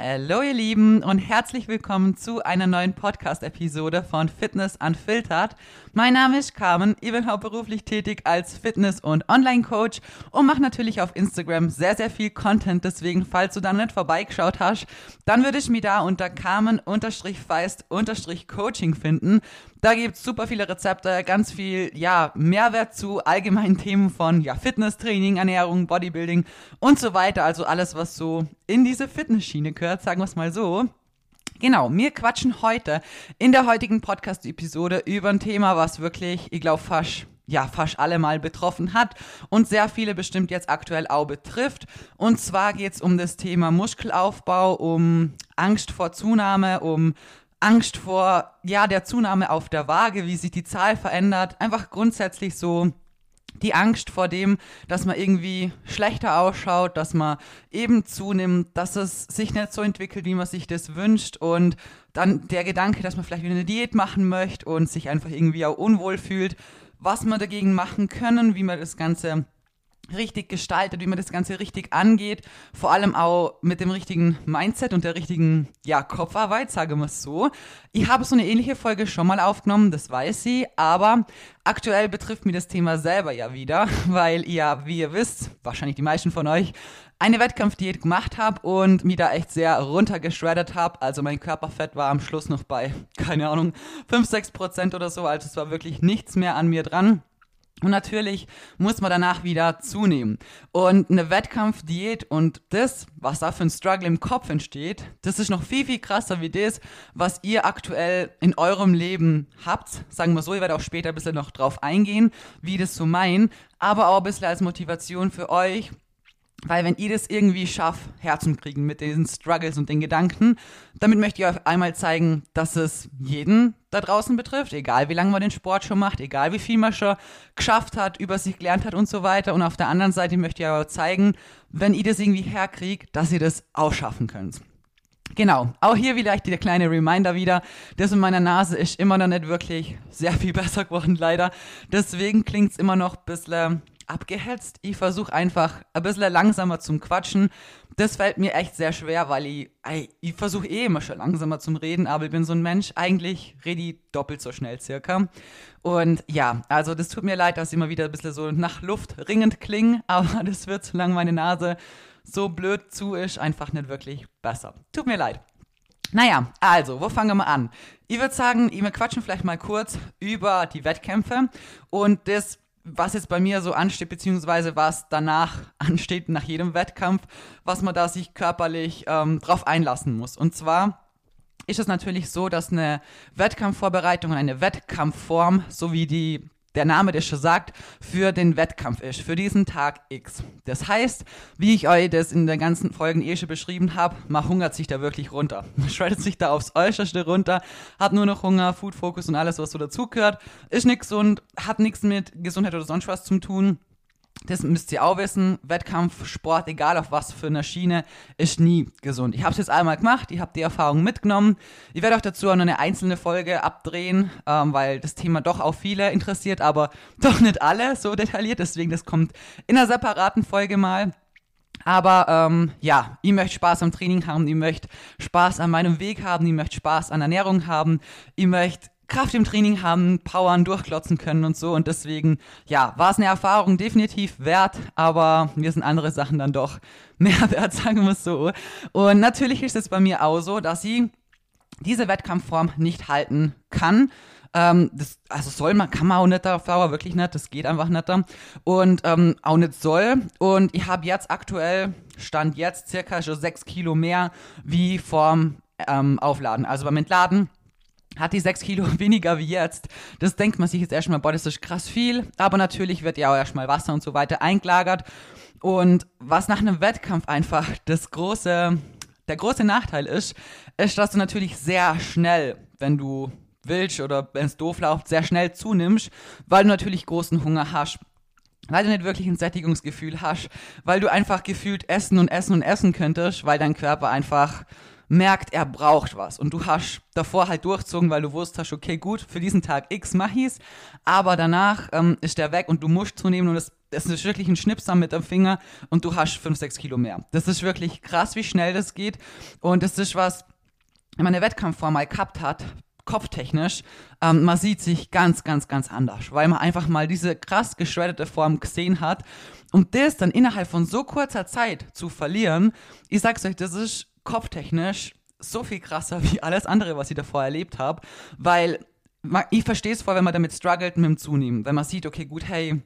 Hallo ihr Lieben und herzlich willkommen zu einer neuen Podcast-Episode von Fitness Unfiltered. Mein Name ist Carmen, ich bin hauptberuflich tätig als Fitness- und Online-Coach und mache natürlich auf Instagram sehr, sehr viel Content. Deswegen, falls du da nicht vorbeigeschaut hast, dann würde ich mich da unter Carmen-Feist-Coaching finden. Da gibt es super viele Rezepte, ganz viel ja, Mehrwert zu allgemeinen Themen von ja, Fitnesstraining, Ernährung, Bodybuilding und so weiter. Also alles, was so in diese Fitnessschiene gehört, sagen wir es mal so. Genau, wir quatschen heute in der heutigen Podcast-Episode über ein Thema, was wirklich, ich glaube, fast ja, fast alle mal betroffen hat und sehr viele bestimmt jetzt aktuell auch betrifft. Und zwar geht es um das Thema Muskelaufbau, um Angst vor Zunahme, um Angst vor, ja, der Zunahme auf der Waage, wie sich die Zahl verändert. Einfach grundsätzlich so die Angst vor dem, dass man irgendwie schlechter ausschaut, dass man eben zunimmt, dass es sich nicht so entwickelt, wie man sich das wünscht. Und dann der Gedanke, dass man vielleicht wieder eine Diät machen möchte und sich einfach irgendwie auch unwohl fühlt, was man dagegen machen können, wie man das Ganze richtig gestaltet, wie man das Ganze richtig angeht, vor allem auch mit dem richtigen Mindset und der richtigen ja, Kopfarbeit, sagen wir es so. Ich habe so eine ähnliche Folge schon mal aufgenommen, das weiß sie, aber aktuell betrifft mich das Thema selber ja wieder, weil ihr, wie ihr wisst, wahrscheinlich die meisten von euch, eine Wettkampfdiät gemacht habe und mich da echt sehr runtergeschreddert habe. Also mein Körperfett war am Schluss noch bei, keine Ahnung, 5, 6 Prozent oder so. Also es war wirklich nichts mehr an mir dran. Und natürlich muss man danach wieder zunehmen. Und eine Wettkampfdiät und das, was da für ein Struggle im Kopf entsteht, das ist noch viel, viel krasser wie das, was ihr aktuell in eurem Leben habt. Sagen wir so, ich werde auch später ein bisschen noch drauf eingehen, wie das so meinen, aber auch ein bisschen als Motivation für euch, weil wenn ihr das irgendwie schafft, Herzen kriegen mit diesen Struggles und den Gedanken, damit möchte ich euch einmal zeigen, dass es jeden da draußen betrifft, egal wie lange man den Sport schon macht, egal wie viel man schon geschafft hat, über sich gelernt hat und so weiter. Und auf der anderen Seite möchte ich aber zeigen, wenn ihr das irgendwie herkriegt, dass ihr das auch schaffen könnt. Genau, auch hier vielleicht der kleine Reminder wieder. Das in meiner Nase ist immer noch nicht wirklich sehr viel besser geworden, leider. Deswegen klingt es immer noch ein bisschen abgehetzt. Ich versuche einfach ein bisschen langsamer zum Quatschen. Das fällt mir echt sehr schwer, weil ich, ich versuche eh immer schon langsamer zum Reden, aber ich bin so ein Mensch, eigentlich rede ich doppelt so schnell circa. Und ja, also das tut mir leid, dass ich immer wieder ein bisschen so nach Luft ringend klinge, aber das wird, solange meine Nase so blöd zu ist, einfach nicht wirklich besser. Tut mir leid. Naja, also, wo fangen wir an? Ich würde sagen, wir quatschen vielleicht mal kurz über die Wettkämpfe und das was jetzt bei mir so ansteht, beziehungsweise was danach ansteht, nach jedem Wettkampf, was man da sich körperlich ähm, drauf einlassen muss. Und zwar ist es natürlich so, dass eine Wettkampfvorbereitung und eine Wettkampfform, so wie die der Name, der schon sagt, für den Wettkampf ist, für diesen Tag X. Das heißt, wie ich euch das in den ganzen Folgen eh schon beschrieben habe, man hungert sich da wirklich runter. Man schreitet sich da aufs Äußerste runter, hat nur noch Hunger, Food Focus und alles, was so dazugehört, ist nicht gesund, hat nichts mit Gesundheit oder sonst was zu tun das müsst ihr auch wissen, Wettkampf, Sport, egal auf was für eine Schiene, ist nie gesund. Ich habe es jetzt einmal gemacht, ich habe die Erfahrung mitgenommen. Ich werde auch dazu auch noch eine einzelne Folge abdrehen, ähm, weil das Thema doch auch viele interessiert, aber doch nicht alle so detailliert. Deswegen, das kommt in einer separaten Folge mal. Aber ähm, ja, ich möchte Spaß am Training haben, ich möchte Spaß an meinem Weg haben, ich möchte Spaß an Ernährung haben, ich möchte Kraft im Training haben, powern, durchklotzen können und so. Und deswegen, ja, war es eine Erfahrung definitiv wert, aber mir sind andere Sachen dann doch mehr wert, sagen wir es so. Und natürlich ist es bei mir auch so, dass sie diese Wettkampfform nicht halten kann. Ähm, das, also soll man, kann man auch nicht auf wirklich nicht, das geht einfach nicht. Und ähm, auch nicht soll. Und ich habe jetzt aktuell, stand jetzt circa schon sechs Kilo mehr wie vorm ähm, Aufladen. Also beim Entladen hat die 6 Kilo weniger wie jetzt. Das denkt man sich jetzt erstmal, boah, das ist krass viel. Aber natürlich wird ja auch erstmal Wasser und so weiter eingelagert. Und was nach einem Wettkampf einfach das große, der große Nachteil ist, ist, dass du natürlich sehr schnell, wenn du willst oder wenn es doof läuft, sehr schnell zunimmst, weil du natürlich großen Hunger hast weil du nicht wirklich ein Sättigungsgefühl hast, weil du einfach gefühlt essen und essen und essen könntest, weil dein Körper einfach merkt, er braucht was. Und du hast davor halt durchzogen, weil du wusstest, okay, gut, für diesen Tag X mach ich's, aber danach ähm, ist der weg und du musst zunehmen und es das ist wirklich ein Schnipser mit dem Finger und du hast 5, 6 Kilo mehr. Das ist wirklich krass, wie schnell das geht. Und das ist was, wenn man eine Wettkampfform mal gehabt hat, kopftechnisch, ähm, man sieht sich ganz, ganz, ganz anders, weil man einfach mal diese krass geschreddete Form gesehen hat. Und das dann innerhalb von so kurzer Zeit zu verlieren, ich sag's euch, das ist kopftechnisch so viel krasser wie alles andere, was ich davor erlebt habe, weil ich verstehe es voll, wenn man damit struggelt mit dem Zunehmen, wenn man sieht, okay, gut, hey,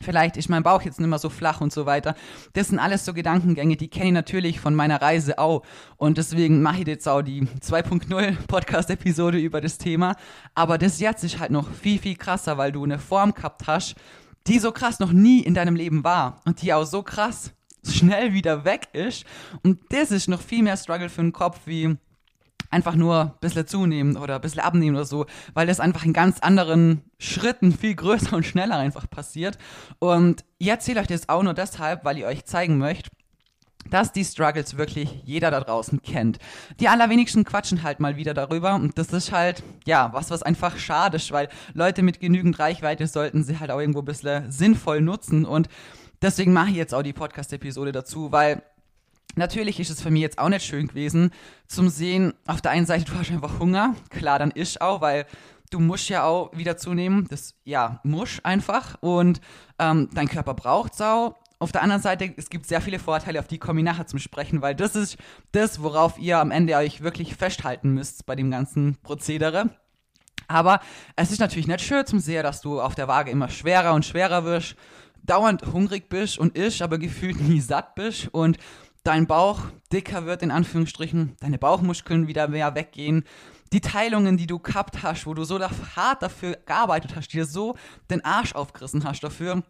vielleicht ist mein Bauch jetzt nicht mehr so flach und so weiter. Das sind alles so Gedankengänge, die kenne ich natürlich von meiner Reise auch. Und deswegen mache ich jetzt auch die 2.0 Podcast-Episode über das Thema. Aber das jetzt ist halt noch viel, viel krasser, weil du eine Form gehabt hast, die so krass noch nie in deinem Leben war. Und die auch so krass schnell wieder weg ist. Und das ist noch viel mehr Struggle für den Kopf wie einfach nur ein bisschen zunehmen oder ein bisschen abnehmen oder so, weil das einfach in ganz anderen Schritten viel größer und schneller einfach passiert. Und ich erzähle euch das auch nur deshalb, weil ich euch zeigen möchte, dass die Struggles wirklich jeder da draußen kennt. Die allerwenigsten quatschen halt mal wieder darüber und das ist halt, ja, was, was einfach schade ist, weil Leute mit genügend Reichweite sollten sie halt auch irgendwo ein bisschen sinnvoll nutzen und deswegen mache ich jetzt auch die Podcast-Episode dazu, weil Natürlich ist es für mich jetzt auch nicht schön gewesen, zum Sehen, auf der einen Seite, du hast einfach Hunger, klar, dann isch auch, weil du musst ja auch wieder zunehmen, das, ja, muss einfach und ähm, dein Körper braucht Sau. Auf der anderen Seite, es gibt sehr viele Vorteile, auf die komme ich nachher zum Sprechen, weil das ist das, worauf ihr am Ende euch wirklich festhalten müsst bei dem ganzen Prozedere. Aber es ist natürlich nicht schön zum Sehen, dass du auf der Waage immer schwerer und schwerer wirst, dauernd hungrig bist und isch, aber gefühlt nie satt bist und dein Bauch dicker wird, in Anführungsstrichen, deine Bauchmuskeln wieder mehr weggehen, die Teilungen, die du gehabt hast, wo du so hart dafür gearbeitet hast, dir so den Arsch aufgerissen hast dafür,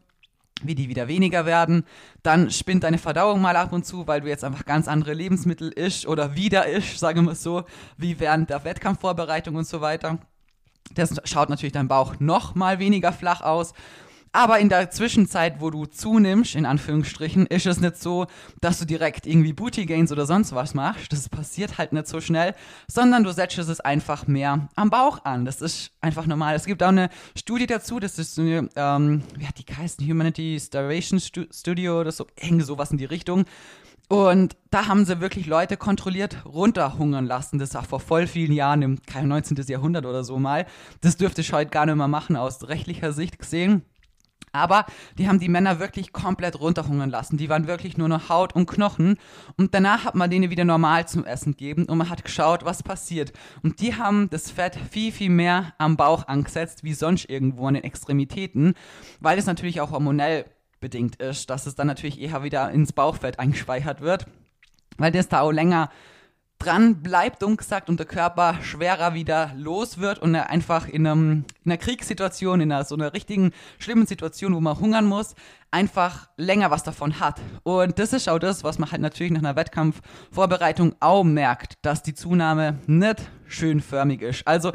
wie die wieder weniger werden. Dann spinnt deine Verdauung mal ab und zu, weil du jetzt einfach ganz andere Lebensmittel isch oder wieder isch, sagen wir es so, wie während der Wettkampfvorbereitung und so weiter. Das schaut natürlich dein Bauch noch mal weniger flach aus. Aber in der Zwischenzeit, wo du zunimmst, in Anführungsstrichen, ist es nicht so, dass du direkt irgendwie Booty Gains oder sonst was machst. Das passiert halt nicht so schnell, sondern du setzt es einfach mehr am Bauch an. Das ist einfach normal. Es gibt auch eine Studie dazu, das ist eine, ähm, wie hat die geheißen? Humanity Starvation Studio oder so, irgendwie sowas in die Richtung. Und da haben sie wirklich Leute kontrolliert runterhungern lassen. Das war vor voll vielen Jahren, im 19. Jahrhundert oder so mal. Das dürfte ich heute gar nicht mehr machen, aus rechtlicher Sicht gesehen. Aber die haben die Männer wirklich komplett runterhungern lassen. Die waren wirklich nur noch Haut und Knochen. Und danach hat man denen wieder normal zum Essen gegeben und man hat geschaut, was passiert. Und die haben das Fett viel, viel mehr am Bauch angesetzt, wie sonst irgendwo an den Extremitäten, weil es natürlich auch hormonell bedingt ist, dass es dann natürlich eher wieder ins Bauchfett eingespeichert wird, weil das da auch länger dran bleibt, dumm gesagt, und der Körper schwerer wieder los wird und er einfach in, einem, in einer Kriegssituation, in einer so einer richtigen schlimmen Situation, wo man hungern muss, einfach länger was davon hat. Und das ist auch das, was man halt natürlich nach einer Wettkampfvorbereitung auch merkt, dass die Zunahme nicht schönförmig ist. Also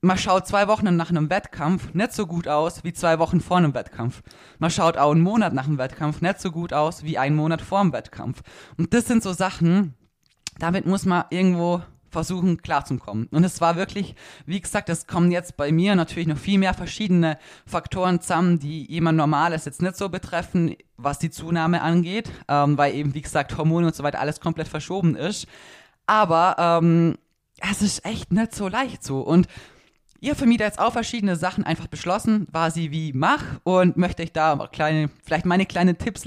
man schaut zwei Wochen nach einem Wettkampf nicht so gut aus wie zwei Wochen vor einem Wettkampf. Man schaut auch einen Monat nach einem Wettkampf nicht so gut aus wie einen Monat vor dem Wettkampf. Und das sind so Sachen, damit muss man irgendwo versuchen klarzukommen. Und es war wirklich, wie gesagt, es kommen jetzt bei mir natürlich noch viel mehr verschiedene Faktoren zusammen, die jemand Normales jetzt nicht so betreffen, was die Zunahme angeht, ähm, weil eben, wie gesagt, Hormone und so weiter alles komplett verschoben ist. Aber ähm, es ist echt nicht so leicht so. Und ihr da jetzt auch verschiedene Sachen einfach beschlossen, war sie wie mach und möchte ich da kleine, vielleicht meine kleinen Tipps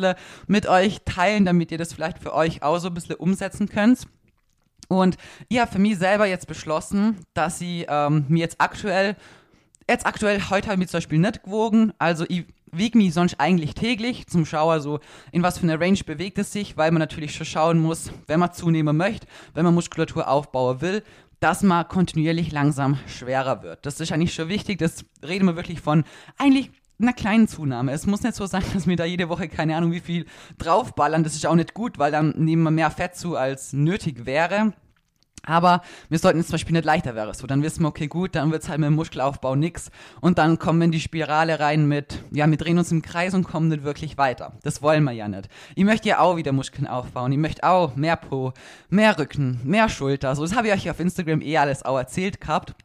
mit euch teilen, damit ihr das vielleicht für euch auch so ein bisschen umsetzen könnt. Und ich habe für mich selber jetzt beschlossen, dass sie ähm, mir jetzt aktuell, jetzt aktuell, heute habe ich mich zum Beispiel nicht gewogen, also ich wiege mich sonst eigentlich täglich zum Schauer so, in was für eine Range bewegt es sich, weil man natürlich schon schauen muss, wenn man zunehmen möchte, wenn man Muskulatur aufbauen will, dass man kontinuierlich langsam schwerer wird. Das ist eigentlich schon wichtig, das reden wir wirklich von eigentlich einer kleinen Zunahme. Es muss nicht so sein, dass wir da jede Woche keine Ahnung wie viel draufballern. Das ist auch nicht gut, weil dann nehmen wir mehr Fett zu, als nötig wäre. Aber wir sollten es zum Beispiel nicht leichter wäre. So, dann wissen wir, okay, gut, dann wird es halt mit dem Muskelaufbau nix. Und dann kommen wir in die Spirale rein mit, ja, wir drehen uns im Kreis und kommen nicht wirklich weiter. Das wollen wir ja nicht. Ich möchte ja auch wieder Muskeln aufbauen. Ich möchte auch mehr Po, mehr Rücken, mehr Schulter. So, das habe ich euch auf Instagram eh alles auch erzählt gehabt.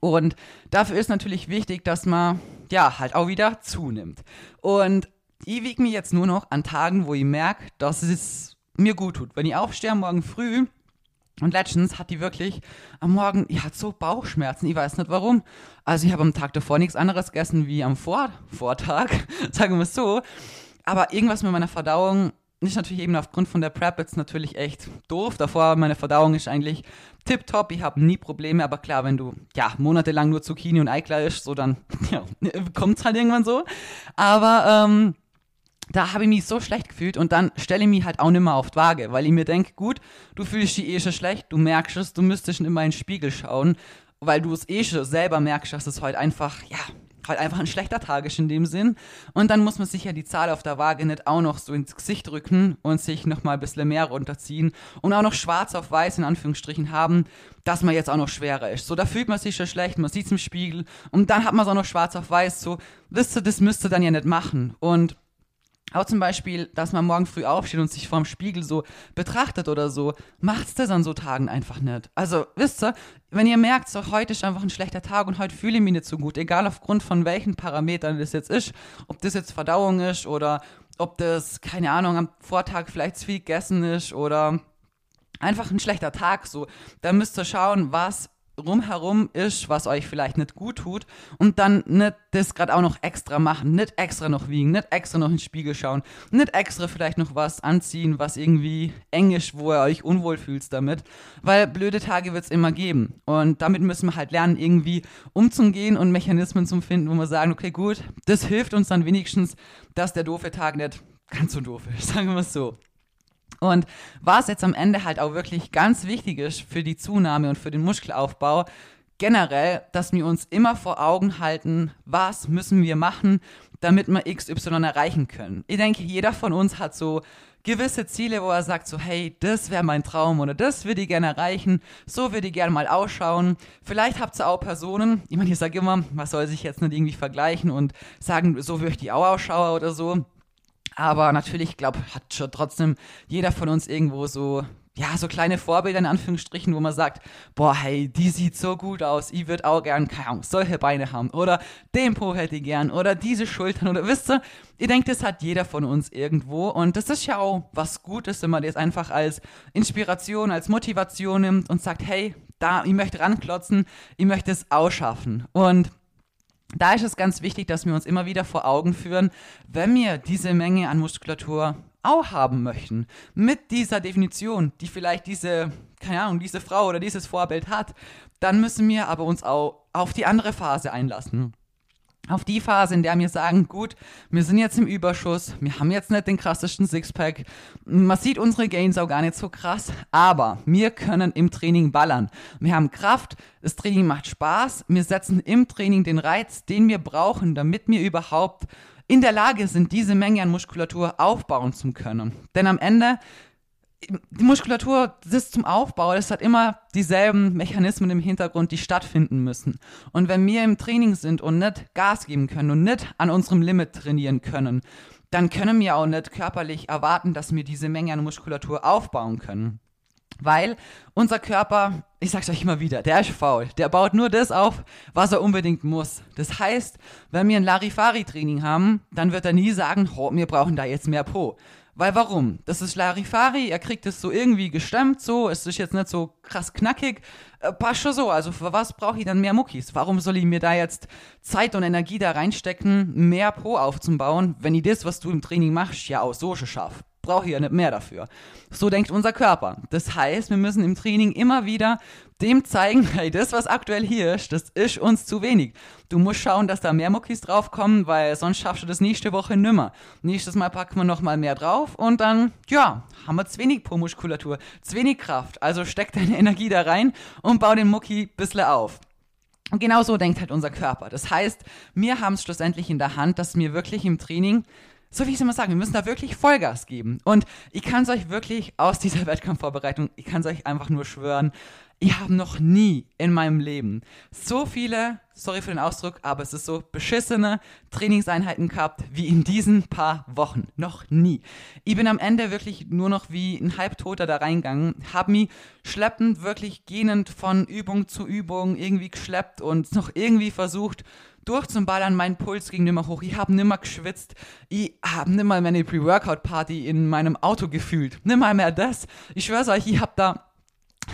Und dafür ist natürlich wichtig, dass man, ja, halt auch wieder zunimmt. Und Ich wiege mich jetzt nur noch an Tagen, wo ich merke, dass es mir gut tut. Wenn ich aufstehe morgen früh und letztens hat die wirklich am Morgen, die hat so Bauchschmerzen, ich weiß nicht warum. Also ich habe am Tag davor nichts anderes gegessen wie am Vor Vortag, sagen wir es so. Aber irgendwas mit meiner Verdauung ist natürlich eben aufgrund von der Prep jetzt natürlich echt doof. Davor, meine Verdauung ist eigentlich tipptopp, ich habe nie Probleme, aber klar, wenn du ja monatelang nur Zucchini und Eiklar isst, so dann ja, kommt es halt irgendwann so. Aber ähm, da habe ich mich so schlecht gefühlt und dann stelle ich mich halt auch nicht mehr auf die Waage, weil ich mir denke, gut, du fühlst dich eh schon schlecht, du merkst es, du müsstest schon immer in den Spiegel schauen, weil du es eh schon selber merkst, dass es heute einfach, ja, halt einfach ein schlechter Tag ist in dem Sinn. Und dann muss man sich ja die Zahl auf der Waage nicht auch noch so ins Gesicht drücken und sich nochmal ein bisschen mehr runterziehen und auch noch schwarz auf weiß in Anführungsstrichen haben, dass man jetzt auch noch schwerer ist. So, da fühlt man sich schon schlecht, man sieht es im Spiegel und dann hat man es auch noch schwarz auf weiß, so, wisst ihr, das müsst ihr dann ja nicht machen. Und auch zum Beispiel, dass man morgen früh aufsteht und sich vorm Spiegel so betrachtet oder so, macht's das an so Tagen einfach nicht. Also, wisst ihr, wenn ihr merkt, so heute ist einfach ein schlechter Tag und heute fühle ich mich nicht so gut, egal aufgrund von welchen Parametern das jetzt ist, ob das jetzt Verdauung ist oder ob das, keine Ahnung, am Vortag vielleicht zu viel gegessen ist oder einfach ein schlechter Tag, so, dann müsst ihr schauen, was rumherum ist, was euch vielleicht nicht gut tut und dann nicht das gerade auch noch extra machen, nicht extra noch wiegen, nicht extra noch in den Spiegel schauen, nicht extra vielleicht noch was anziehen, was irgendwie eng ist, wo ihr euch unwohl fühlt damit, weil blöde Tage wird es immer geben und damit müssen wir halt lernen, irgendwie umzugehen und Mechanismen zu finden, wo wir sagen, okay, gut, das hilft uns dann wenigstens, dass der doofe Tag nicht ganz so doof ist, sagen wir es so. Und was jetzt am Ende halt auch wirklich ganz wichtig ist für die Zunahme und für den Muskelaufbau, generell, dass wir uns immer vor Augen halten, was müssen wir machen, damit wir XY erreichen können. Ich denke, jeder von uns hat so gewisse Ziele, wo er sagt so, hey, das wäre mein Traum oder das würde ich gerne erreichen, so würde ich gerne mal ausschauen. Vielleicht habt ihr auch Personen, ich meine, ich sage immer, man soll sich jetzt nicht irgendwie vergleichen und sagen, so würde ich auch ausschauen oder so. Aber natürlich, glaube hat schon trotzdem jeder von uns irgendwo so, ja, so kleine Vorbilder in Anführungsstrichen, wo man sagt, boah, hey, die sieht so gut aus, ich würde auch gern, keine Ahnung, solche Beine haben. Oder den Po hätte ich gern. Oder diese Schultern. Oder wisst ihr, ich denke, das hat jeder von uns irgendwo. Und das ist ja auch was Gutes, wenn man das einfach als Inspiration, als Motivation nimmt und sagt, hey, da, ich möchte ranklotzen, ich möchte es ausschaffen. Und da ist es ganz wichtig, dass wir uns immer wieder vor Augen führen, wenn wir diese Menge an Muskulatur auch haben möchten, mit dieser Definition, die vielleicht diese, keine Ahnung, diese Frau oder dieses Vorbild hat, dann müssen wir aber uns auch auf die andere Phase einlassen auf die Phase, in der wir sagen, gut, wir sind jetzt im Überschuss, wir haben jetzt nicht den krassesten Sixpack, man sieht unsere Gains auch gar nicht so krass, aber wir können im Training ballern. Wir haben Kraft, das Training macht Spaß, wir setzen im Training den Reiz, den wir brauchen, damit wir überhaupt in der Lage sind, diese Menge an Muskulatur aufbauen zu können. Denn am Ende die Muskulatur ist zum Aufbau, das hat immer dieselben Mechanismen im Hintergrund, die stattfinden müssen. Und wenn wir im Training sind und nicht Gas geben können und nicht an unserem Limit trainieren können, dann können wir auch nicht körperlich erwarten, dass wir diese Menge an Muskulatur aufbauen können. Weil unser Körper, ich sag's euch immer wieder, der ist faul. Der baut nur das auf, was er unbedingt muss. Das heißt, wenn wir ein Larifari-Training haben, dann wird er nie sagen, oh, wir brauchen da jetzt mehr Po. Weil warum? Das ist Larifari, er kriegt es so irgendwie gestemmt, so, es ist jetzt nicht so krass knackig, äh, passt schon so, also für was brauche ich dann mehr Muckis? Warum soll ich mir da jetzt Zeit und Energie da reinstecken, mehr Po aufzubauen, wenn ich das, was du im Training machst, ja auch so schon schaff? Brauche ich ja nicht mehr dafür. So denkt unser Körper. Das heißt, wir müssen im Training immer wieder dem zeigen, hey, das, was aktuell hier ist, das ist uns zu wenig. Du musst schauen, dass da mehr Muckis draufkommen, weil sonst schaffst du das nächste Woche nimmer. Nächstes Mal packen wir nochmal mehr drauf und dann, ja, haben wir zu wenig Po-Muskulatur, zu wenig Kraft. Also steck deine Energie da rein und bau den Mucki bisschen auf. Und genau so denkt halt unser Körper. Das heißt, wir haben es schlussendlich in der Hand, dass wir wirklich im Training so wie ich es immer sage, wir müssen da wirklich Vollgas geben. Und ich kann es euch wirklich aus dieser Wettkampfvorbereitung, ich kann es euch einfach nur schwören, ich habe noch nie in meinem Leben so viele, sorry für den Ausdruck, aber es ist so beschissene Trainingseinheiten gehabt wie in diesen paar Wochen. Noch nie. Ich bin am Ende wirklich nur noch wie ein Halbtoter da reingegangen, habe mich schleppend, wirklich gehend von Übung zu Übung irgendwie geschleppt und noch irgendwie versucht, durchzuballern. Mein Puls ging nimmer hoch. Ich habe nimmer geschwitzt. Ich habe nimmer meine Pre-Workout-Party in meinem Auto gefühlt. Nimmer mehr das. Ich schwör's euch, ich habe da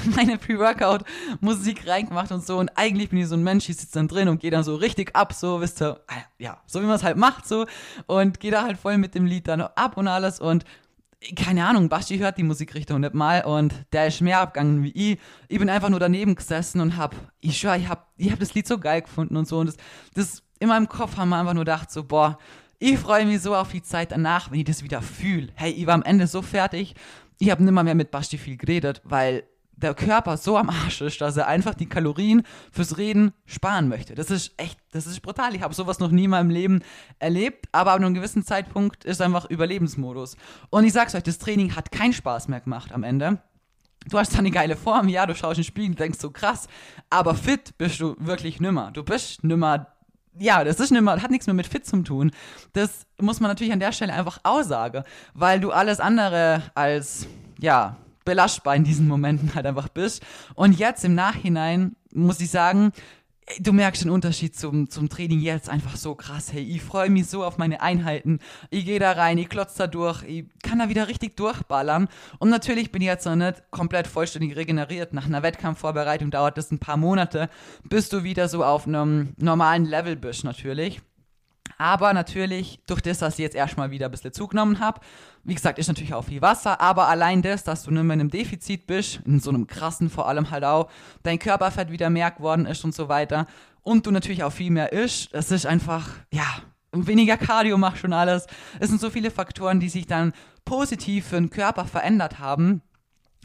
meine Pre-Workout-Musik reingemacht und so. Und eigentlich bin ich so ein Mensch, ich sitze dann drin und gehe dann so richtig ab, so, wisst ihr, ja, so wie man es halt macht, so. Und gehe da halt voll mit dem Lied dann ab und alles. Und keine Ahnung, Basti hört die Musikrichtung nicht mal und der ist mehr abgegangen wie ich. Ich bin einfach nur daneben gesessen und hab, ich schwör, ich hab, ich hab das Lied so geil gefunden und so. Und das, das in meinem Kopf haben wir einfach nur gedacht, so, boah, ich freue mich so auf die Zeit danach, wenn ich das wieder fühle. Hey, ich war am Ende so fertig. Ich habe nimmer mehr mit Basti viel geredet, weil der Körper so am Arsch ist, dass er einfach die Kalorien fürs Reden sparen möchte. Das ist echt, das ist brutal. Ich habe sowas noch nie in meinem Leben erlebt, aber ab einem gewissen Zeitpunkt ist einfach Überlebensmodus. Und ich sag's euch, das Training hat keinen Spaß mehr gemacht am Ende. Du hast eine geile Form, ja, du schaust in den Spiegel und denkst so krass, aber fit bist du wirklich nimmer. Du bist nimmer ja, das ist nimmer, hat nichts mehr mit fit zu tun. Das muss man natürlich an der Stelle einfach aussagen, weil du alles andere als, ja, belastbar in diesen Momenten halt einfach bist. Und jetzt im Nachhinein muss ich sagen, du merkst den Unterschied zum, zum Training jetzt einfach so krass. Hey, ich freue mich so auf meine Einheiten. Ich gehe da rein, ich klotze da durch, ich kann da wieder richtig durchballern. Und natürlich bin ich jetzt noch nicht komplett vollständig regeneriert. Nach einer Wettkampfvorbereitung dauert das ein paar Monate, bis du wieder so auf einem normalen Level bist, natürlich. Aber natürlich, durch das, dass ich jetzt erstmal wieder ein bisschen zugenommen habe, wie gesagt, ist natürlich auch viel Wasser, aber allein das, dass du nicht mehr in einem Defizit bist, in so einem krassen vor allem halt auch, dein Körperfett wieder mehr geworden ist und so weiter und du natürlich auch viel mehr isst, das ist einfach, ja, weniger Cardio macht schon alles. Es sind so viele Faktoren, die sich dann positiv für den Körper verändert haben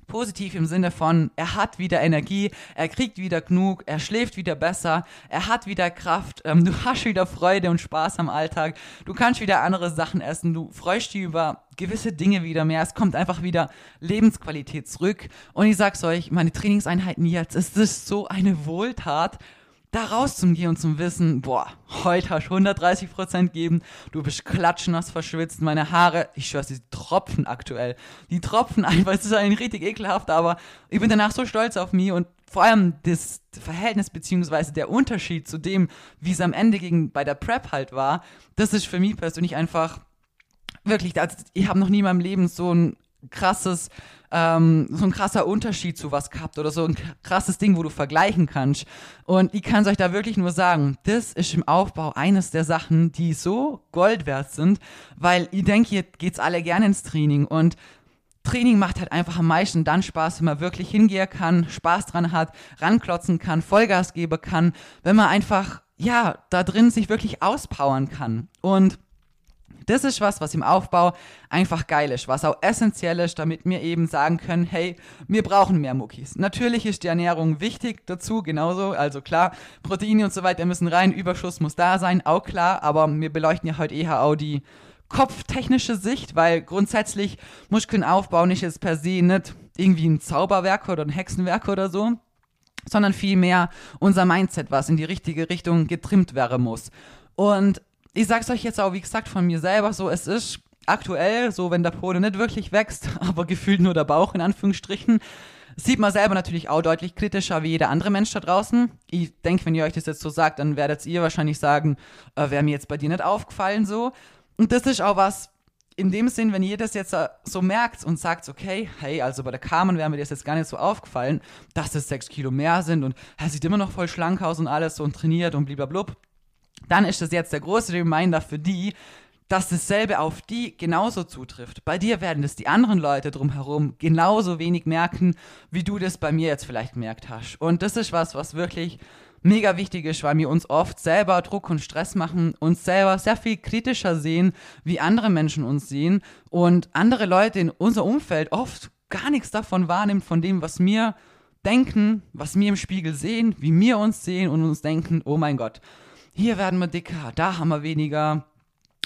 positiv im Sinne von, er hat wieder Energie, er kriegt wieder genug, er schläft wieder besser, er hat wieder Kraft, ähm, du hast wieder Freude und Spaß am Alltag, du kannst wieder andere Sachen essen, du freust dich über gewisse Dinge wieder mehr, es kommt einfach wieder Lebensqualität zurück. Und ich sag's euch, meine Trainingseinheiten jetzt, es ist so eine Wohltat da rauszugehen und zum Wissen, boah, heute hast du 130 Prozent geben, du bist klatschnass verschwitzt, meine Haare, ich schwör's, die tropfen aktuell. Die tropfen einfach, es ist eigentlich richtig ekelhaft, aber ich bin danach so stolz auf mich und vor allem das Verhältnis beziehungsweise der Unterschied zu dem, wie es am Ende gegen bei der Prep halt war, das ist für mich persönlich einfach wirklich, ich habe noch nie in meinem Leben so ein krasses ähm, so ein krasser Unterschied zu was gehabt oder so ein krasses Ding, wo du vergleichen kannst. Und ich kann es euch da wirklich nur sagen, das ist im Aufbau eines der Sachen, die so Gold wert sind, weil ich denke, hier geht's alle gerne ins Training und Training macht halt einfach am meisten dann Spaß, wenn man wirklich hingehen kann, Spaß dran hat, ranklotzen kann, Vollgas geben kann, wenn man einfach, ja, da drin sich wirklich auspowern kann. Und das ist was, was im Aufbau einfach geil ist, was auch essentiell ist, damit wir eben sagen können, hey, wir brauchen mehr Muckis. Natürlich ist die Ernährung wichtig dazu, genauso, also klar, Proteine und so weiter müssen rein, Überschuss muss da sein, auch klar, aber wir beleuchten ja heute eher auch die kopftechnische Sicht, weil grundsätzlich Muskelaufbau nicht jetzt per se nicht irgendwie ein Zauberwerk oder ein Hexenwerk oder so, sondern vielmehr unser Mindset, was in die richtige Richtung getrimmt werden muss. Und ich sag's euch jetzt auch, wie gesagt, von mir selber so, es ist aktuell so, wenn der Pode nicht wirklich wächst, aber gefühlt nur der Bauch in Anführungsstrichen, sieht man selber natürlich auch deutlich kritischer wie jeder andere Mensch da draußen. Ich denke, wenn ihr euch das jetzt so sagt, dann werdet ihr wahrscheinlich sagen, äh, wäre mir jetzt bei dir nicht aufgefallen so. Und das ist auch was, in dem Sinn, wenn ihr das jetzt äh, so merkt und sagt, okay, hey, also bei der Carmen wäre mir das jetzt gar nicht so aufgefallen, dass es sechs Kilo mehr sind und er sieht immer noch voll schlank aus und alles so und trainiert und blub, dann ist das jetzt der große Reminder für die, dass dasselbe auf die genauso zutrifft. Bei dir werden das die anderen Leute drumherum genauso wenig merken, wie du das bei mir jetzt vielleicht gemerkt hast. Und das ist was, was wirklich mega wichtig ist, weil wir uns oft selber Druck und Stress machen, uns selber sehr viel kritischer sehen, wie andere Menschen uns sehen und andere Leute in unser Umfeld oft gar nichts davon wahrnimmt, von dem, was wir denken, was wir im Spiegel sehen, wie wir uns sehen und uns denken, oh mein Gott, hier werden wir dicker, da haben wir weniger.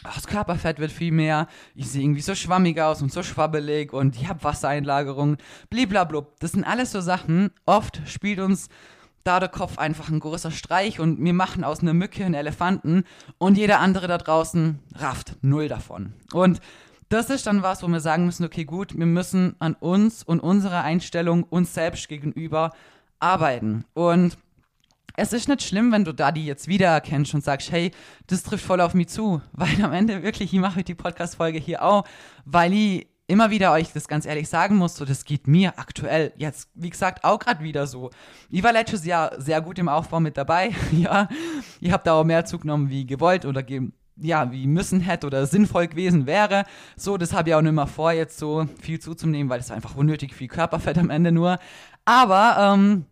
Das Körperfett wird viel mehr. Ich sehe irgendwie so schwammig aus und so schwabbelig und ich habe Wassereinlagerung. Bliblablub. Das sind alles so Sachen. Oft spielt uns da der Kopf einfach ein großer Streich und wir machen aus einer Mücke einen Elefanten und jeder andere da draußen rafft null davon. Und das ist dann was, wo wir sagen müssen, okay, gut, wir müssen an uns und unserer Einstellung uns selbst gegenüber arbeiten. Und es ist nicht schlimm, wenn du da die jetzt wiedererkennst und sagst, hey, das trifft voll auf mich zu. Weil am Ende wirklich, ich mache die Podcast-Folge hier auch, weil ich immer wieder euch das ganz ehrlich sagen muss, so das geht mir aktuell jetzt, wie gesagt, auch gerade wieder so. Ich war letztes Jahr sehr gut im Aufbau mit dabei, ja. Ich habe da auch mehr zugenommen wie gewollt oder ge ja, wie müssen hätte oder sinnvoll gewesen wäre. So, das habe ich auch nicht mehr vor, jetzt so viel zuzunehmen, weil es einfach unnötig viel Körperfett am Ende nur. Aber ähm,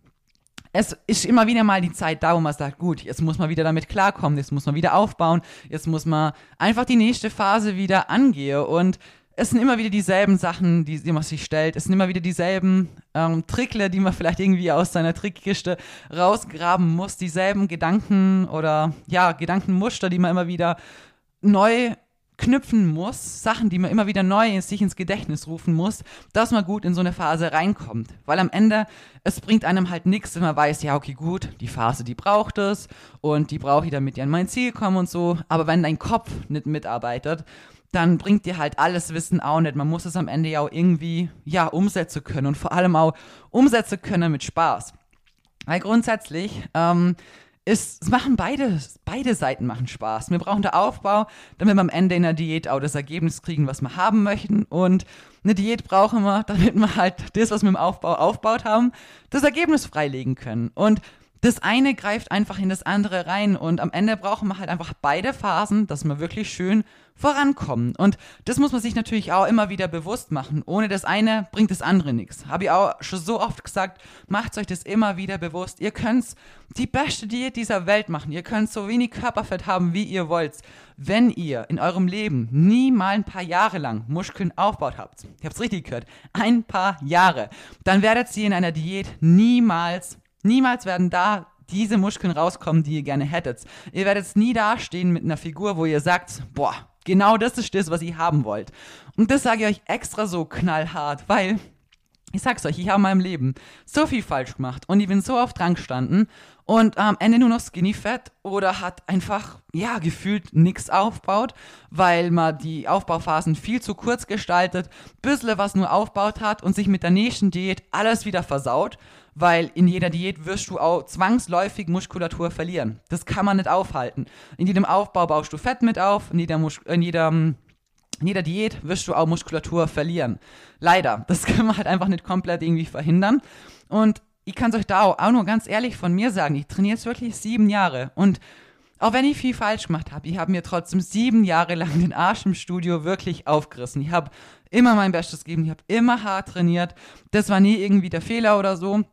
es ist immer wieder mal die Zeit da, wo man sagt, gut, jetzt muss man wieder damit klarkommen, jetzt muss man wieder aufbauen, jetzt muss man einfach die nächste Phase wieder angehen und es sind immer wieder dieselben Sachen, die, die man sich stellt. Es sind immer wieder dieselben ähm, Trickle, die man vielleicht irgendwie aus seiner Trickkiste rausgraben muss. Dieselben Gedanken oder ja, Gedankenmuster, die man immer wieder neu knüpfen muss, Sachen, die man immer wieder neu in sich ins Gedächtnis rufen muss, dass man gut in so eine Phase reinkommt. Weil am Ende, es bringt einem halt nichts, wenn man weiß, ja, okay, gut, die Phase, die braucht es und die brauche ich, damit ich an mein Ziel komme und so. Aber wenn dein Kopf nicht mitarbeitet, dann bringt dir halt alles Wissen auch nicht. Man muss es am Ende ja auch irgendwie, ja, umsetzen können und vor allem auch umsetzen können mit Spaß. Weil grundsätzlich, ähm, es machen beide, beide Seiten machen Spaß. Wir brauchen den Aufbau, damit wir am Ende in der Diät auch das Ergebnis kriegen, was wir haben möchten. Und eine Diät brauchen wir, damit wir halt das, was wir im Aufbau aufbaut haben, das Ergebnis freilegen können. Und das eine greift einfach in das andere rein und am Ende brauchen wir halt einfach beide Phasen, dass wir wirklich schön vorankommen. Und das muss man sich natürlich auch immer wieder bewusst machen. Ohne das eine bringt das andere nichts. Habe ich auch schon so oft gesagt, macht euch das immer wieder bewusst. Ihr könnt die beste Diät dieser Welt machen. Ihr könnt so wenig Körperfett haben, wie ihr wollt. Wenn ihr in eurem Leben nie mal ein paar Jahre lang Muskeln aufbaut habt, ich habe es richtig gehört, ein paar Jahre, dann werdet ihr in einer Diät niemals Niemals werden da diese Muskeln rauskommen, die ihr gerne hättet. Ihr werdet nie dastehen mit einer Figur, wo ihr sagt, boah, genau das ist das, was ihr haben wollt. Und das sage ich euch extra so knallhart, weil ich sag's euch, ich habe in meinem Leben so viel falsch gemacht und ich bin so oft dran gestanden und am Ende nur noch skinny fett oder hat einfach, ja, gefühlt nichts aufbaut, weil man die Aufbauphasen viel zu kurz gestaltet, bisschen was nur aufbaut hat und sich mit der nächsten Diät alles wieder versaut weil in jeder Diät wirst du auch zwangsläufig Muskulatur verlieren. Das kann man nicht aufhalten. In jedem Aufbau baust du Fett mit auf, in jeder, Mus in jeder, in jeder Diät wirst du auch Muskulatur verlieren. Leider. Das kann man halt einfach nicht komplett irgendwie verhindern. Und ich kann es euch da auch nur ganz ehrlich von mir sagen, ich trainiere jetzt wirklich sieben Jahre und auch wenn ich viel falsch gemacht habe, ich habe mir trotzdem sieben Jahre lang den Arsch im Studio wirklich aufgerissen. Ich habe immer mein Bestes gegeben, ich habe immer hart trainiert. Das war nie irgendwie der Fehler oder so.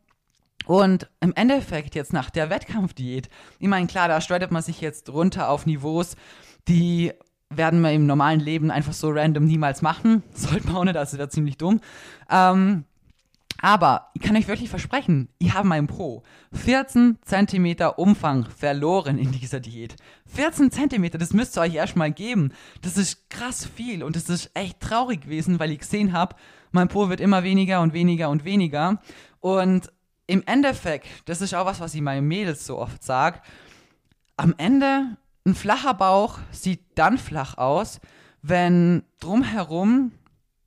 Und im Endeffekt jetzt nach der Wettkampfdiät, ich meine, klar, da steuert man sich jetzt runter auf Niveaus, die werden wir im normalen Leben einfach so random niemals machen. Sollte man nicht, das wäre ziemlich dumm. Ähm, aber ich kann euch wirklich versprechen, ich habe meinem Po 14 cm Umfang verloren in dieser Diät. 14 cm, das müsst ihr euch erstmal geben. Das ist krass viel und das ist echt traurig gewesen, weil ich gesehen habe, mein Po wird immer weniger und weniger und weniger. Und im Endeffekt, das ist auch was, was ich meinen Mädels so oft sage, am Ende ein flacher Bauch sieht dann flach aus, wenn drumherum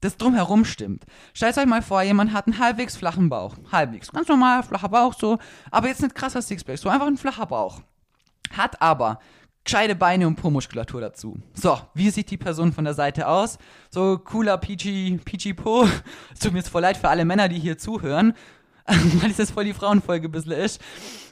das drumherum stimmt. Stellt euch mal vor, jemand hat einen halbwegs flachen Bauch. Halbwegs. Ganz normal, flacher Bauch so. Aber jetzt nicht krasser Sixpack. So einfach ein flacher Bauch. Hat aber gescheite Beine und Po-Muskulatur dazu. So, wie sieht die Person von der Seite aus? So cooler Peachy, Peachy Po. Es tut mir jetzt voll leid für alle Männer, die hier zuhören. weil es jetzt voll die Frauenfolge ein bisschen ist.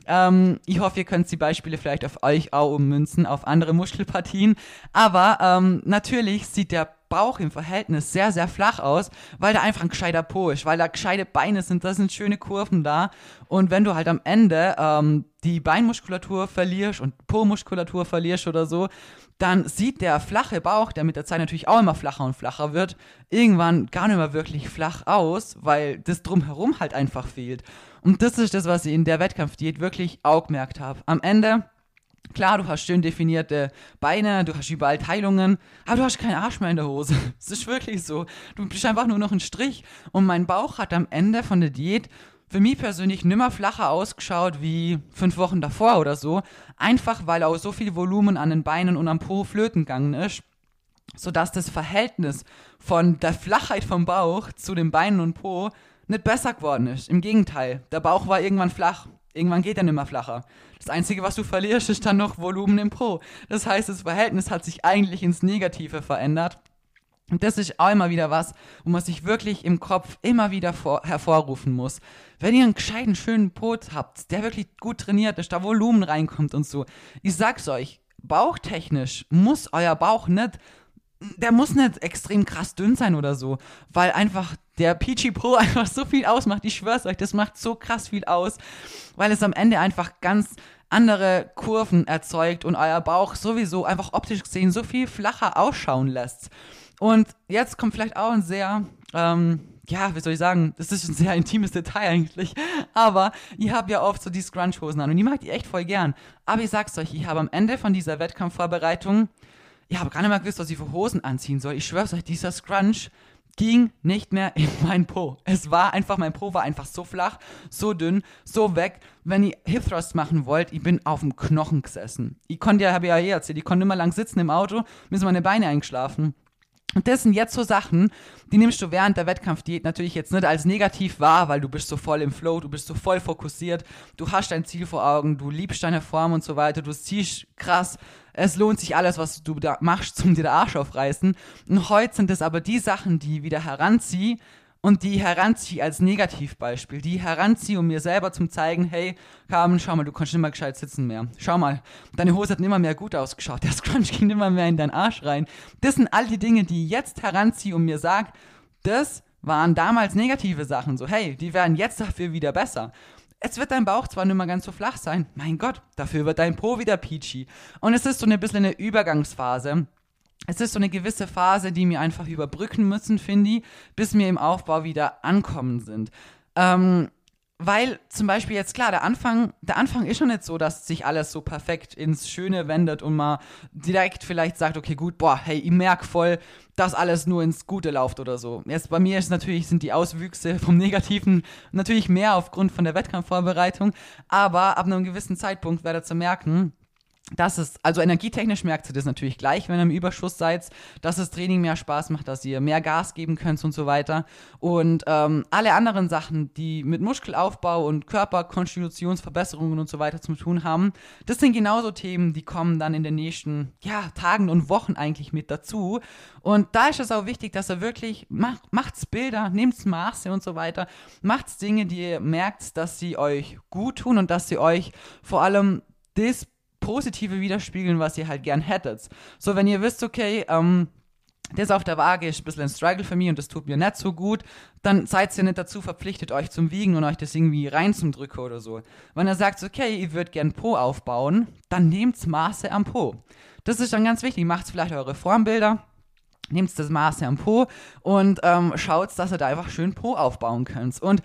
Ähm, ich hoffe, ihr könnt die Beispiele vielleicht auf euch auch ummünzen, auf andere Muskelpartien. Aber ähm, natürlich sieht der Bauch im Verhältnis sehr, sehr flach aus, weil da einfach ein gescheiter Po ist, weil da gescheite Beine sind, da sind schöne Kurven da. Und wenn du halt am Ende ähm, die Beinmuskulatur verlierst und Po-Muskulatur verlierst oder so, dann sieht der flache Bauch, der mit der Zeit natürlich auch immer flacher und flacher wird, irgendwann gar nicht mehr wirklich flach aus, weil das drumherum halt einfach fehlt. Und das ist das, was ich in der Wettkampfdiät wirklich auch gemerkt habe. Am Ende Klar, du hast schön definierte Beine, du hast überall Teilungen, aber du hast keinen Arsch mehr in der Hose. Es ist wirklich so. Du bist einfach nur noch ein Strich. Und mein Bauch hat am Ende von der Diät für mich persönlich nimmer flacher ausgeschaut wie fünf Wochen davor oder so. Einfach weil auch so viel Volumen an den Beinen und am Po flöten gegangen ist, sodass das Verhältnis von der Flachheit vom Bauch zu den Beinen und Po nicht besser geworden ist. Im Gegenteil, der Bauch war irgendwann flach. Irgendwann geht er nicht mehr flacher. Das Einzige, was du verlierst, ist dann noch Volumen im Po. Das heißt, das Verhältnis hat sich eigentlich ins Negative verändert. Und das ist auch immer wieder was, wo man sich wirklich im Kopf immer wieder vor, hervorrufen muss. Wenn ihr einen gescheiten, schönen Pot habt, der wirklich gut trainiert ist, da Volumen reinkommt und so, ich sag's euch, bauchtechnisch muss euer Bauch nicht, der muss nicht extrem krass dünn sein oder so, weil einfach der Peachy Pro einfach so viel ausmacht. Ich schwör's euch, das macht so krass viel aus, weil es am Ende einfach ganz andere Kurven erzeugt und euer Bauch sowieso einfach optisch gesehen so viel flacher ausschauen lässt. Und jetzt kommt vielleicht auch ein sehr, ähm, ja, wie soll ich sagen, das ist ein sehr intimes Detail eigentlich, aber ihr habt ja oft so die Scrunch-Hosen an und die mag ich echt voll gern. Aber ich sag's euch, ich habe am Ende von dieser Wettkampfvorbereitung, ich habe gar nicht mehr gewusst, was ich für Hosen anziehen soll. Ich schwör's euch, dieser Scrunch ging nicht mehr in mein Po. Es war einfach, mein Po war einfach so flach, so dünn, so weg. Wenn ihr Hip Thrust machen wollt, ich bin auf dem Knochen gesessen. Ich konnte ja, habe ich ja eh erzählt, ich konnte immer lang sitzen im Auto, mir sind meine Beine eingeschlafen. Und das sind jetzt so Sachen, die nimmst du während der Wettkampfdiät natürlich jetzt nicht als negativ wahr, weil du bist so voll im Flow, du bist so voll fokussiert, du hast dein Ziel vor Augen, du liebst deine Form und so weiter, du ziehst krass. Es lohnt sich alles, was du da machst, zum dir den Arsch aufreißen. Und heute sind es aber die Sachen, die wieder heranziehen und die heranziehe als Negativbeispiel, die heranziehe, um mir selber zu zeigen, hey, Carmen, schau mal, du kannst nicht mehr gescheit sitzen mehr. Schau mal, deine Hose hat immer mehr gut ausgeschaut, der Scrunch ging immer mehr in deinen Arsch rein. Das sind all die Dinge, die ich jetzt heranziehe und mir sage, das waren damals negative Sachen, so hey, die werden jetzt dafür wieder besser. Jetzt wird dein Bauch zwar nicht mehr ganz so flach sein, mein Gott, dafür wird dein Po wieder peachy. Und es ist so ein bisschen eine Übergangsphase es ist so eine gewisse Phase, die wir einfach überbrücken müssen, finde ich, bis wir im Aufbau wieder ankommen sind. Ähm, weil zum Beispiel jetzt klar, der Anfang, der Anfang ist schon nicht so, dass sich alles so perfekt ins Schöne wendet und man direkt vielleicht sagt, okay, gut, boah, hey, ich merke voll, dass alles nur ins Gute läuft oder so. Jetzt bei mir ist natürlich, sind die Auswüchse vom Negativen natürlich mehr aufgrund von der Wettkampfvorbereitung, aber ab einem gewissen Zeitpunkt werdet ihr merken, dass es, also energietechnisch merkt ihr das natürlich gleich, wenn ihr im Überschuss seid, dass das Training mehr Spaß macht, dass ihr mehr Gas geben könnt und so weiter. Und ähm, alle anderen Sachen, die mit Muskelaufbau und Körperkonstitutionsverbesserungen und so weiter zu tun haben, das sind genauso Themen, die kommen dann in den nächsten ja, Tagen und Wochen eigentlich mit dazu. Und da ist es auch wichtig, dass ihr wirklich macht, macht's Bilder, nehmt Maße und so weiter, macht's Dinge, die ihr merkt, dass sie euch gut tun und dass sie euch vor allem das Positive widerspiegeln, was ihr halt gern hättet. So, wenn ihr wisst, okay, ähm, das auf der Waage ist ein bisschen ein Struggle für mich und das tut mir nicht so gut, dann seid ihr nicht dazu verpflichtet, euch zum Wiegen und euch das irgendwie rein oder so. Wenn ihr sagt, okay, ihr würdet gern Po aufbauen, dann nehmt Maße am Po. Das ist dann ganz wichtig. Macht vielleicht eure Formbilder, nehmt das Maße am Po und ähm, schaut, dass ihr da einfach schön Po aufbauen könnt. Und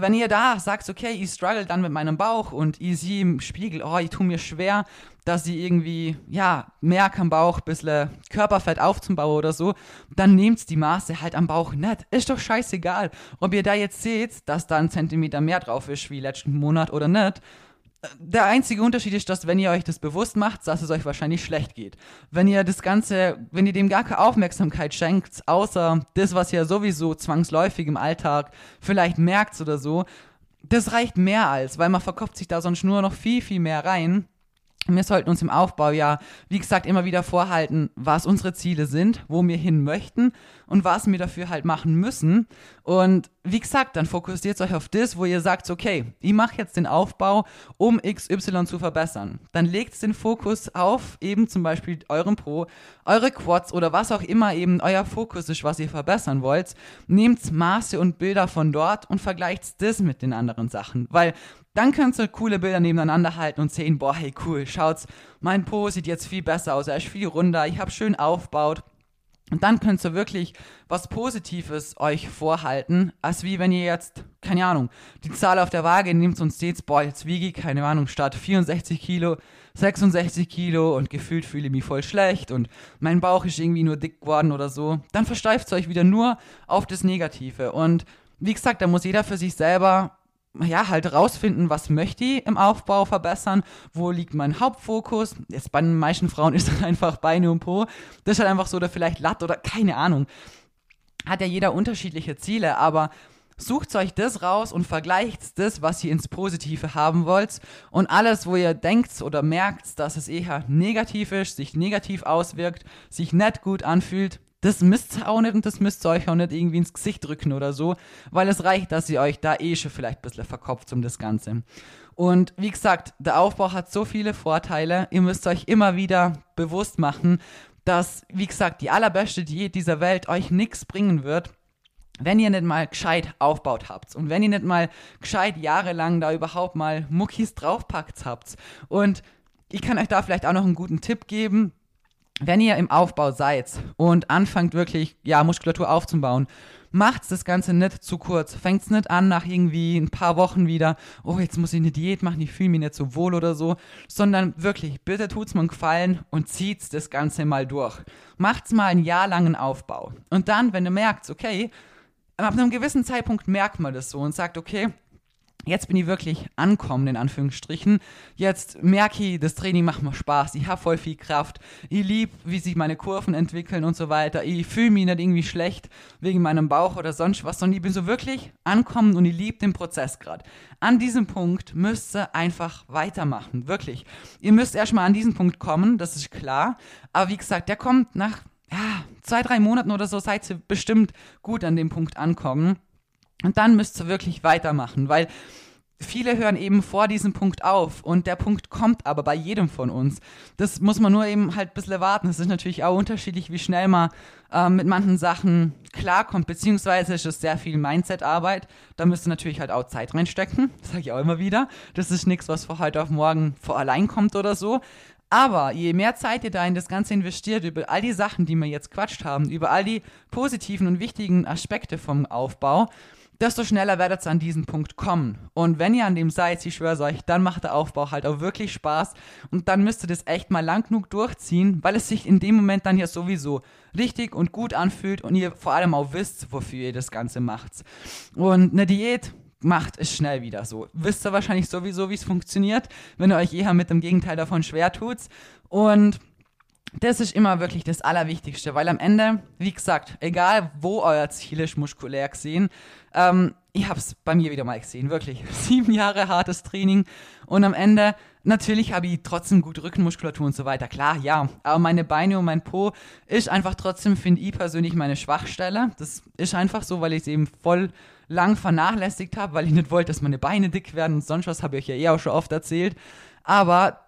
wenn ihr da sagt, okay, ich struggle dann mit meinem Bauch und ich sehe im Spiegel, oh, ich tue mir schwer, dass ich irgendwie, ja, merke am Bauch, ein bisschen Körperfett aufzubauen oder so, dann nehmt die Maße halt am Bauch nicht. Ist doch scheißegal, ob ihr da jetzt seht, dass da ein Zentimeter mehr drauf ist wie letzten Monat oder nicht der einzige Unterschied ist, dass wenn ihr euch das bewusst macht, dass es euch wahrscheinlich schlecht geht. Wenn ihr das Ganze, wenn ihr dem gar keine Aufmerksamkeit schenkt, außer das, was ihr sowieso zwangsläufig im Alltag vielleicht merkt oder so, das reicht mehr als, weil man verkopft sich da sonst nur noch viel, viel mehr rein wir sollten uns im Aufbau ja, wie gesagt, immer wieder vorhalten, was unsere Ziele sind, wo wir hin möchten und was wir dafür halt machen müssen. Und wie gesagt, dann fokussiert euch auf das, wo ihr sagt, okay, ich mache jetzt den Aufbau, um XY zu verbessern. Dann legt den Fokus auf eben zum Beispiel euren Pro, eure Quads oder was auch immer eben euer Fokus ist, was ihr verbessern wollt. Nehmt Maße und Bilder von dort und vergleicht das mit den anderen Sachen. Weil dann könnt ihr coole Bilder nebeneinander halten und sehen, boah, hey cool, schaut's, mein Po sieht jetzt viel besser aus, er ist viel runder, ich habe schön aufgebaut. Und dann könnt ihr wirklich was Positives euch vorhalten, als wie wenn ihr jetzt, keine Ahnung, die Zahl auf der Waage nehmt und seht, boah, jetzt wiege ich, keine Ahnung, statt 64 Kilo, 66 Kilo und gefühlt fühle ich mich voll schlecht und mein Bauch ist irgendwie nur dick geworden oder so. Dann versteift es euch wieder nur auf das Negative. Und wie gesagt, da muss jeder für sich selber ja, halt rausfinden, was möchte ich im Aufbau verbessern, wo liegt mein Hauptfokus. Jetzt bei den meisten Frauen ist das einfach Beine und Po. Das ist halt einfach so, oder vielleicht Latt oder keine Ahnung. Hat ja jeder unterschiedliche Ziele, aber sucht euch das raus und vergleicht das, was ihr ins Positive haben wollt. Und alles, wo ihr denkt oder merkt, dass es eher negativ ist, sich negativ auswirkt, sich nicht gut anfühlt, das müsst ihr auch nicht und das müsst ihr euch auch nicht irgendwie ins Gesicht drücken oder so, weil es reicht, dass ihr euch da eh schon vielleicht ein bisschen verkopft um das Ganze. Und wie gesagt, der Aufbau hat so viele Vorteile. Ihr müsst euch immer wieder bewusst machen, dass, wie gesagt, die allerbeste Diät dieser Welt euch nichts bringen wird, wenn ihr nicht mal gescheit aufbaut habt und wenn ihr nicht mal gescheit jahrelang da überhaupt mal Muckis draufpackt habt. Und ich kann euch da vielleicht auch noch einen guten Tipp geben wenn ihr im Aufbau seid und anfangt wirklich, ja, Muskulatur aufzubauen, macht das Ganze nicht zu kurz. Fängt es nicht an nach irgendwie ein paar Wochen wieder, oh, jetzt muss ich eine Diät machen, ich fühle mich nicht so wohl oder so, sondern wirklich, bitte tut's mir einen Gefallen und zieht's das Ganze mal durch. Macht's mal einen Jahr langen Aufbau. Und dann, wenn du merkst, okay, ab einem gewissen Zeitpunkt merkt man das so und sagt, okay, Jetzt bin ich wirklich ankommen, in Anführungsstrichen. Jetzt merke ich, das Training macht mir Spaß. Ich habe voll viel Kraft. Ich liebe, wie sich meine Kurven entwickeln und so weiter. Ich fühle mich nicht irgendwie schlecht wegen meinem Bauch oder sonst was, sondern ich bin so wirklich ankommen und ich liebe den Prozess gerade. An diesem Punkt müsst ihr einfach weitermachen. Wirklich. Ihr müsst erstmal an diesen Punkt kommen, das ist klar. Aber wie gesagt, der kommt nach ja, zwei, drei Monaten oder so, seid ihr bestimmt gut an dem Punkt ankommen. Und dann müsst ihr wirklich weitermachen, weil viele hören eben vor diesem Punkt auf und der Punkt kommt aber bei jedem von uns. Das muss man nur eben halt ein bisschen warten. Es ist natürlich auch unterschiedlich, wie schnell man äh, mit manchen Sachen klarkommt, beziehungsweise ist es sehr viel Mindset-Arbeit. Da müsst ihr natürlich halt auch Zeit reinstecken. Das sage ich auch immer wieder. Das ist nichts, was von heute auf morgen vor allein kommt oder so. Aber je mehr Zeit ihr da in das Ganze investiert, über all die Sachen, die wir jetzt quatscht haben, über all die positiven und wichtigen Aspekte vom Aufbau, desto schneller werdet ihr an diesen Punkt kommen. Und wenn ihr an dem seid, ich schwöre euch, dann macht der Aufbau halt auch wirklich Spaß. Und dann müsst ihr das echt mal lang genug durchziehen, weil es sich in dem Moment dann ja sowieso richtig und gut anfühlt und ihr vor allem auch wisst, wofür ihr das Ganze macht. Und eine Diät macht es schnell wieder so. Wisst ihr wahrscheinlich sowieso, wie es funktioniert, wenn ihr euch eher mit dem Gegenteil davon schwer tut. Und das ist immer wirklich das Allerwichtigste, weil am Ende, wie gesagt, egal wo euer Ziel ist, muskulär gesehen, ähm, ich habe es bei mir wieder mal gesehen, wirklich. Sieben Jahre hartes Training und am Ende, natürlich habe ich trotzdem gute Rückenmuskulatur und so weiter, klar, ja. Aber meine Beine und mein Po ist einfach trotzdem, finde ich persönlich, meine Schwachstelle. Das ist einfach so, weil ich es eben voll lang vernachlässigt habe, weil ich nicht wollte, dass meine Beine dick werden und sonst was, habe ich euch ja eh auch schon oft erzählt. Aber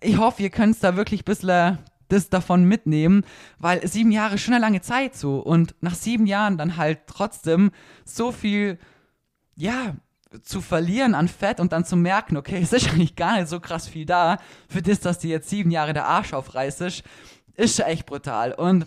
ich hoffe, ihr könnt es da wirklich ein bisschen das davon mitnehmen, weil sieben Jahre ist schon eine lange Zeit so und nach sieben Jahren dann halt trotzdem so viel, ja, zu verlieren an Fett und dann zu merken, okay, es ist eigentlich gar nicht so krass viel da, für das, dass die jetzt sieben Jahre der Arsch aufreißt, ist, ist echt brutal. Und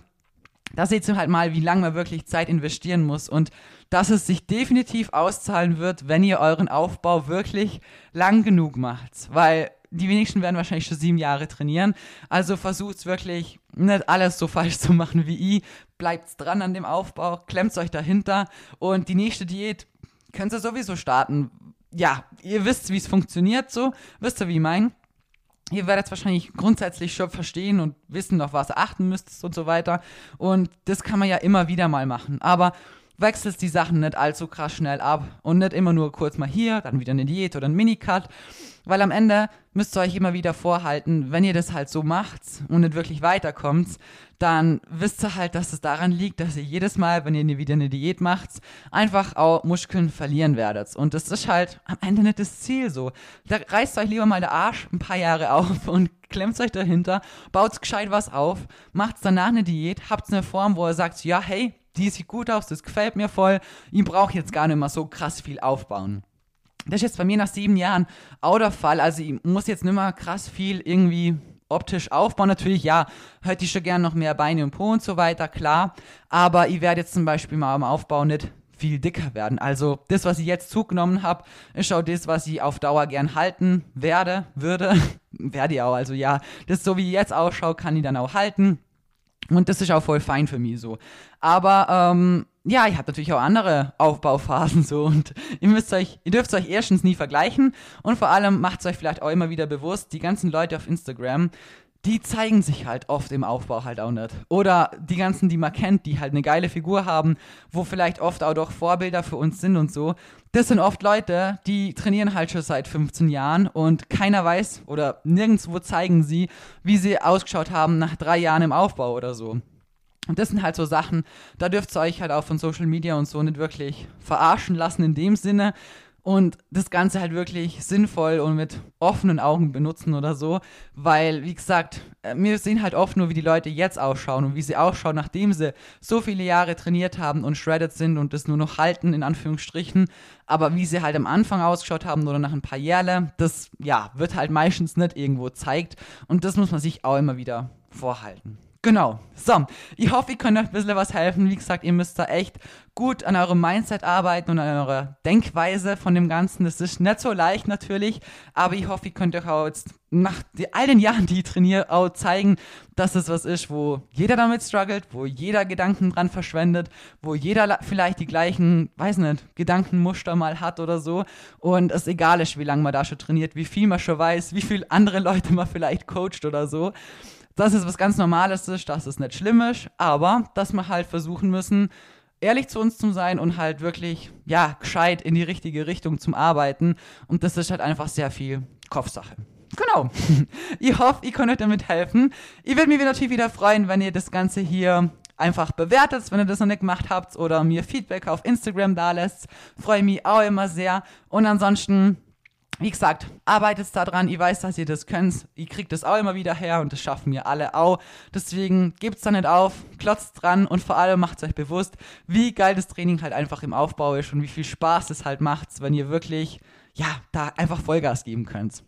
da seht ihr halt mal, wie lange man wirklich Zeit investieren muss und dass es sich definitiv auszahlen wird, wenn ihr euren Aufbau wirklich lang genug macht. Weil die wenigsten werden wahrscheinlich schon sieben Jahre trainieren. Also versucht wirklich nicht alles so falsch zu machen wie ich. Bleibt dran an dem Aufbau, klemmt euch dahinter und die nächste Diät könnt ihr sowieso starten. Ja, ihr wisst, wie es funktioniert, so. Wisst ihr, wie ich meine? Ihr werdet es wahrscheinlich grundsätzlich schon verstehen und wissen, auf was ihr achten müsst und so weiter. Und das kann man ja immer wieder mal machen. Aber wechselst die Sachen nicht allzu krass schnell ab und nicht immer nur kurz mal hier, dann wieder eine Diät oder ein Minicut, weil am Ende müsst ihr euch immer wieder vorhalten, wenn ihr das halt so macht und nicht wirklich weiterkommt, dann wisst ihr halt, dass es daran liegt, dass ihr jedes Mal, wenn ihr wieder eine Diät macht, einfach auch Muskeln verlieren werdet. Und das ist halt am Ende nicht das Ziel so. Da reißt euch lieber mal der Arsch ein paar Jahre auf und klemmt euch dahinter, baut gescheit was auf, macht danach eine Diät, habt eine Form, wo ihr sagt, ja, hey, die sieht gut aus, das gefällt mir voll, ich brauche jetzt gar nicht mehr so krass viel aufbauen. Das ist jetzt bei mir nach sieben Jahren auch der Fall. Also ich muss jetzt nicht mehr krass viel irgendwie optisch aufbauen. Natürlich, ja, hätte ich schon gern noch mehr Beine und Po und so weiter, klar. Aber ich werde jetzt zum Beispiel mal am Aufbau nicht viel dicker werden. Also das, was ich jetzt zugenommen habe, ist auch das, was ich auf Dauer gern halten werde, würde. werde ich auch. Also ja, das so wie ich jetzt ausschaue, kann ich dann auch halten. Und das ist auch voll fein für mich so. Aber ähm, ja, ich habe natürlich auch andere Aufbauphasen so und ihr müsst euch, ihr dürft euch erstens nie vergleichen und vor allem macht es euch vielleicht auch immer wieder bewusst, die ganzen Leute auf Instagram, die zeigen sich halt oft im Aufbau halt auch nicht. Oder die ganzen, die man kennt, die halt eine geile Figur haben, wo vielleicht oft auch doch Vorbilder für uns sind und so. Das sind oft Leute, die trainieren halt schon seit 15 Jahren und keiner weiß oder nirgendwo zeigen sie, wie sie ausgeschaut haben nach drei Jahren im Aufbau oder so. Und das sind halt so Sachen, da dürft ihr euch halt auch von Social Media und so nicht wirklich verarschen lassen in dem Sinne, und das Ganze halt wirklich sinnvoll und mit offenen Augen benutzen oder so, weil, wie gesagt, äh, wir sehen halt oft nur, wie die Leute jetzt ausschauen und wie sie ausschauen, nachdem sie so viele Jahre trainiert haben und shredded sind und das nur noch halten, in Anführungsstrichen, aber wie sie halt am Anfang ausgeschaut haben oder nach ein paar Jahren, das, ja, wird halt meistens nicht irgendwo zeigt und das muss man sich auch immer wieder vorhalten. Genau. So, ich hoffe, ich kann euch ein bisschen was helfen. Wie gesagt, ihr müsst da echt gut an eurem Mindset arbeiten und an eurer Denkweise von dem Ganzen. Das ist nicht so leicht natürlich, aber ich hoffe, ich könnt euch auch jetzt nach all den Jahren, die ich trainiere, auch zeigen, dass es was ist, wo jeder damit struggelt, wo jeder Gedanken dran verschwendet, wo jeder vielleicht die gleichen, weiß nicht, Gedankenmuster mal hat oder so und es egal ist, wie lange man da schon trainiert, wie viel man schon weiß, wie viele andere Leute man vielleicht coacht oder so dass es was ganz Normales ist, dass es nicht schlimm ist, aber dass wir halt versuchen müssen, ehrlich zu uns zu sein und halt wirklich, ja, gescheit in die richtige Richtung zum Arbeiten. Und das ist halt einfach sehr viel Kopfsache. Genau. ich hoffe, ich kann euch damit helfen. Ich würde mich natürlich wieder freuen, wenn ihr das Ganze hier einfach bewertet, wenn ihr das noch nicht gemacht habt oder mir Feedback auf Instagram da lässt. Freue mich auch immer sehr. Und ansonsten wie gesagt, arbeitet daran, ich weiß, dass ihr das könnt, ihr kriegt das auch immer wieder her und das schaffen wir alle auch. Deswegen gebt's da nicht auf, klotzt dran und vor allem macht euch bewusst, wie geil das Training halt einfach im Aufbau ist und wie viel Spaß es halt macht, wenn ihr wirklich, ja, da einfach Vollgas geben könnt.